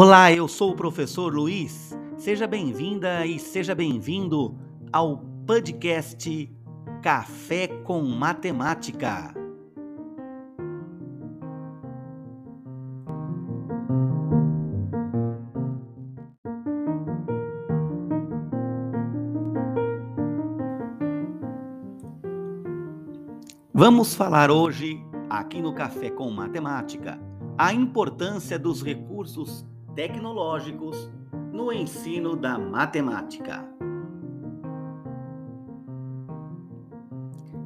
Olá, eu sou o professor Luiz. Seja bem-vinda e seja bem-vindo ao podcast Café com Matemática. Vamos falar hoje, aqui no Café com Matemática, a importância dos recursos tecnológicos no ensino da matemática.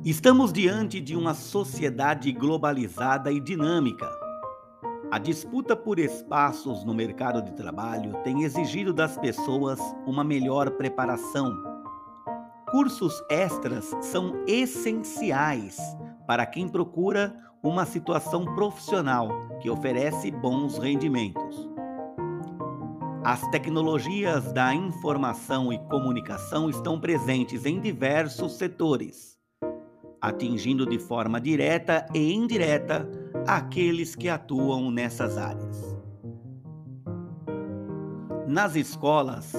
Estamos diante de uma sociedade globalizada e dinâmica. A disputa por espaços no mercado de trabalho tem exigido das pessoas uma melhor preparação. Cursos extras são essenciais para quem procura uma situação profissional que oferece bons rendimentos. As tecnologias da informação e comunicação estão presentes em diversos setores, atingindo de forma direta e indireta aqueles que atuam nessas áreas. Nas escolas,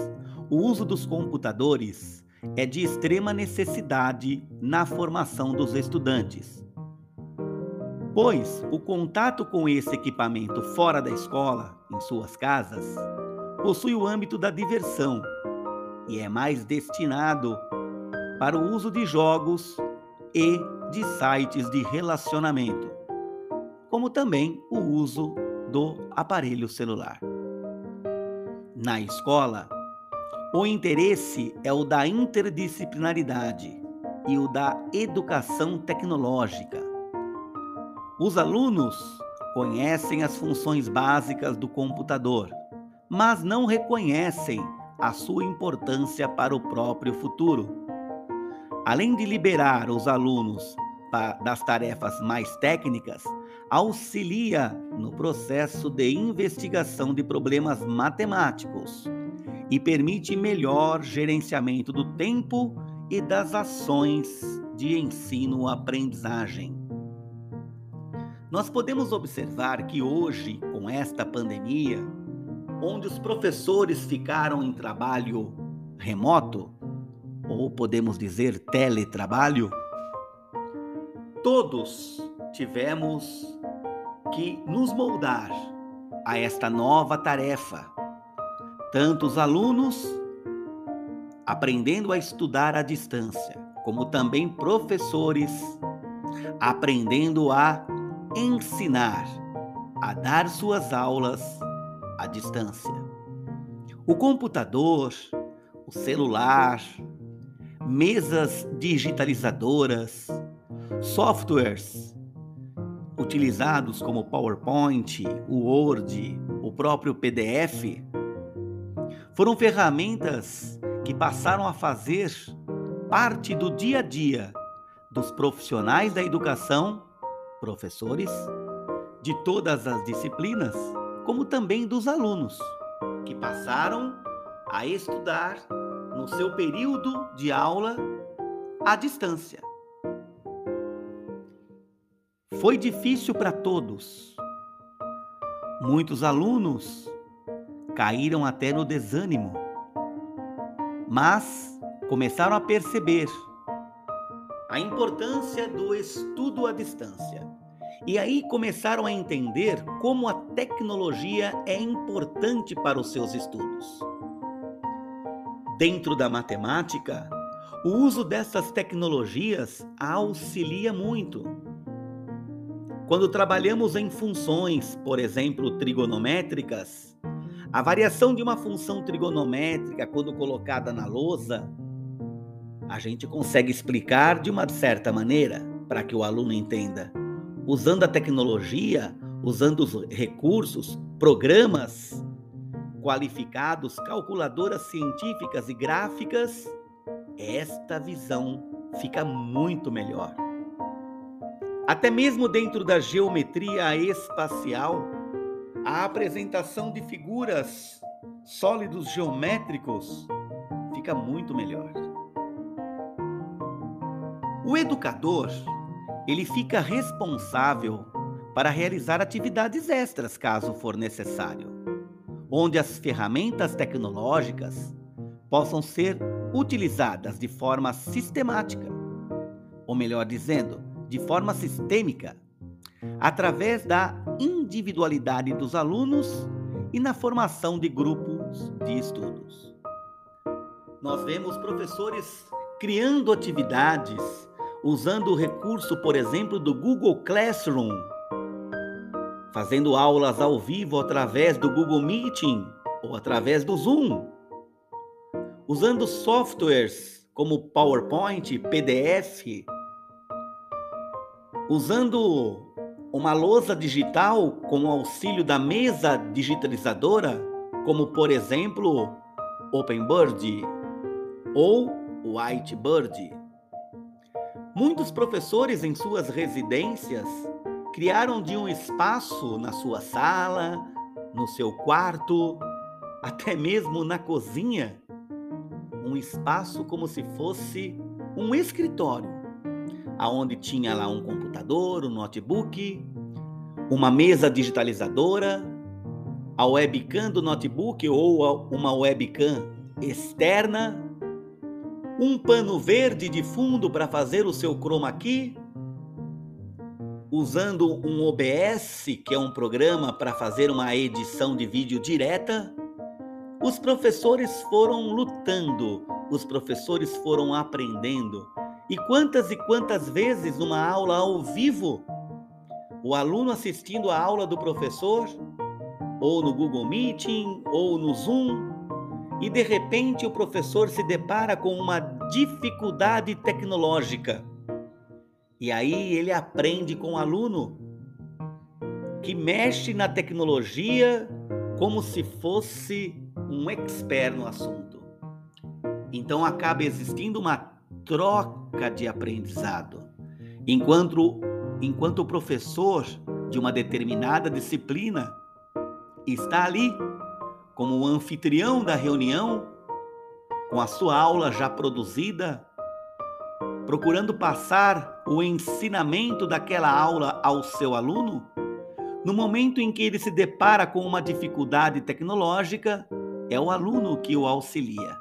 o uso dos computadores é de extrema necessidade na formação dos estudantes, pois o contato com esse equipamento fora da escola, em suas casas, possui o âmbito da diversão e é mais destinado para o uso de jogos e de sites de relacionamento, como também o uso do aparelho celular. Na escola, o interesse é o da interdisciplinaridade e o da educação tecnológica. Os alunos conhecem as funções básicas do computador mas não reconhecem a sua importância para o próprio futuro. Além de liberar os alunos das tarefas mais técnicas, auxilia no processo de investigação de problemas matemáticos e permite melhor gerenciamento do tempo e das ações de ensino-aprendizagem. Nós podemos observar que hoje, com esta pandemia, onde os professores ficaram em trabalho remoto, ou podemos dizer teletrabalho, todos tivemos que nos moldar a esta nova tarefa. Tanto os alunos aprendendo a estudar à distância, como também professores aprendendo a ensinar, a dar suas aulas à distância. O computador, o celular, mesas digitalizadoras, softwares utilizados como PowerPoint, o Word, o próprio PDF, foram ferramentas que passaram a fazer parte do dia a dia dos profissionais da educação, professores, de todas as disciplinas como também dos alunos, que passaram a estudar no seu período de aula à distância. Foi difícil para todos. Muitos alunos caíram até no desânimo, mas começaram a perceber a importância do estudo à distância e aí começaram a entender como a tecnologia é importante para os seus estudos. Dentro da matemática, o uso dessas tecnologias auxilia muito. Quando trabalhamos em funções, por exemplo, trigonométricas, a variação de uma função trigonométrica, quando colocada na lousa, a gente consegue explicar de uma certa maneira para que o aluno entenda usando a tecnologia, usando os recursos, programas qualificados, calculadoras científicas e gráficas, esta visão fica muito melhor. Até mesmo dentro da geometria espacial, a apresentação de figuras sólidos geométricos fica muito melhor. O educador ele fica responsável para realizar atividades extras caso for necessário. onde as ferramentas tecnológicas possam ser utilizadas de forma sistemática, ou melhor dizendo, de forma sistêmica, através da individualidade dos alunos e na formação de grupos de estudos. Nós vemos professores criando atividades usando o recurso, por exemplo, do Google Classroom, fazendo aulas ao vivo através do Google Meeting ou através do Zoom, usando softwares como PowerPoint, PDF, usando uma lousa digital com o auxílio da mesa digitalizadora, como por exemplo OpenBird ou Whitebird. Muitos professores em suas residências criaram de um espaço na sua sala, no seu quarto, até mesmo na cozinha, um espaço como se fosse um escritório, aonde tinha lá um computador, um notebook, uma mesa digitalizadora, a webcam do notebook ou uma webcam externa um pano verde de fundo para fazer o seu chroma key, usando um OBS, que é um programa para fazer uma edição de vídeo direta, os professores foram lutando, os professores foram aprendendo. E quantas e quantas vezes numa aula ao vivo, o aluno assistindo a aula do professor, ou no Google Meeting, ou no Zoom, e de repente o professor se depara com uma dificuldade tecnológica. E aí ele aprende com o aluno que mexe na tecnologia como se fosse um expert no assunto. Então acaba existindo uma troca de aprendizado. Enquanto, enquanto o professor de uma determinada disciplina está ali como o anfitrião da reunião, com a sua aula já produzida, procurando passar o ensinamento daquela aula ao seu aluno, no momento em que ele se depara com uma dificuldade tecnológica, é o aluno que o auxilia.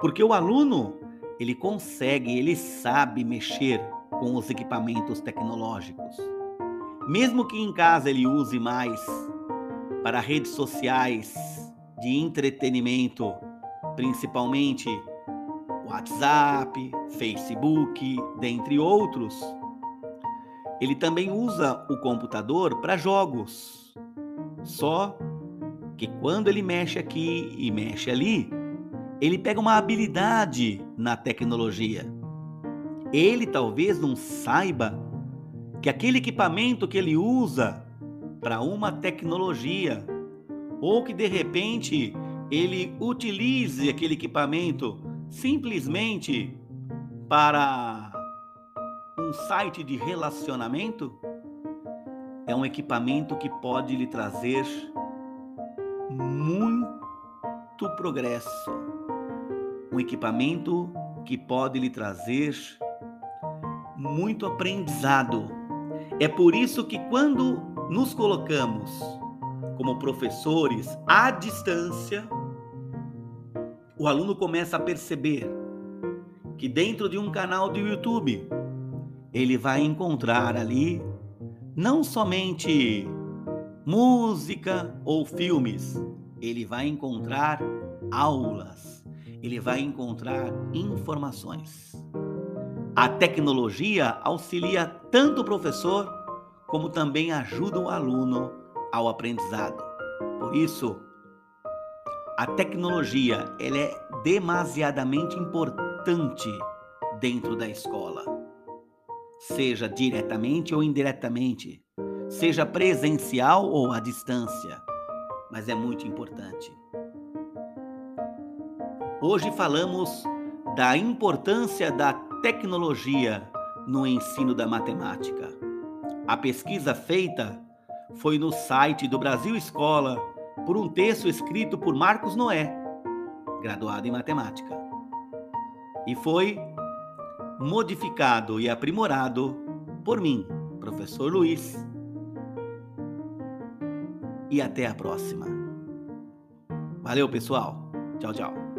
Porque o aluno, ele consegue, ele sabe mexer com os equipamentos tecnológicos. Mesmo que em casa ele use mais para redes sociais de entretenimento, principalmente WhatsApp, Facebook, dentre outros. Ele também usa o computador para jogos. Só que quando ele mexe aqui e mexe ali, ele pega uma habilidade na tecnologia. Ele talvez não saiba que aquele equipamento que ele usa para uma tecnologia, ou que de repente ele utilize aquele equipamento simplesmente para um site de relacionamento, é um equipamento que pode lhe trazer muito progresso. Um equipamento que pode lhe trazer muito aprendizado. É por isso que quando nos colocamos como professores à distância, o aluno começa a perceber que dentro de um canal do YouTube ele vai encontrar ali não somente música ou filmes, ele vai encontrar aulas, ele vai encontrar informações. A tecnologia auxilia tanto o professor como também ajuda o aluno ao aprendizado. Por isso, a tecnologia ela é demasiadamente importante dentro da escola, seja diretamente ou indiretamente, seja presencial ou à distância, mas é muito importante. Hoje falamos da importância da tecnologia no ensino da matemática. A pesquisa feita foi no site do Brasil Escola por um texto escrito por Marcos Noé, graduado em matemática. E foi modificado e aprimorado por mim, professor Luiz. E até a próxima. Valeu, pessoal. Tchau, tchau.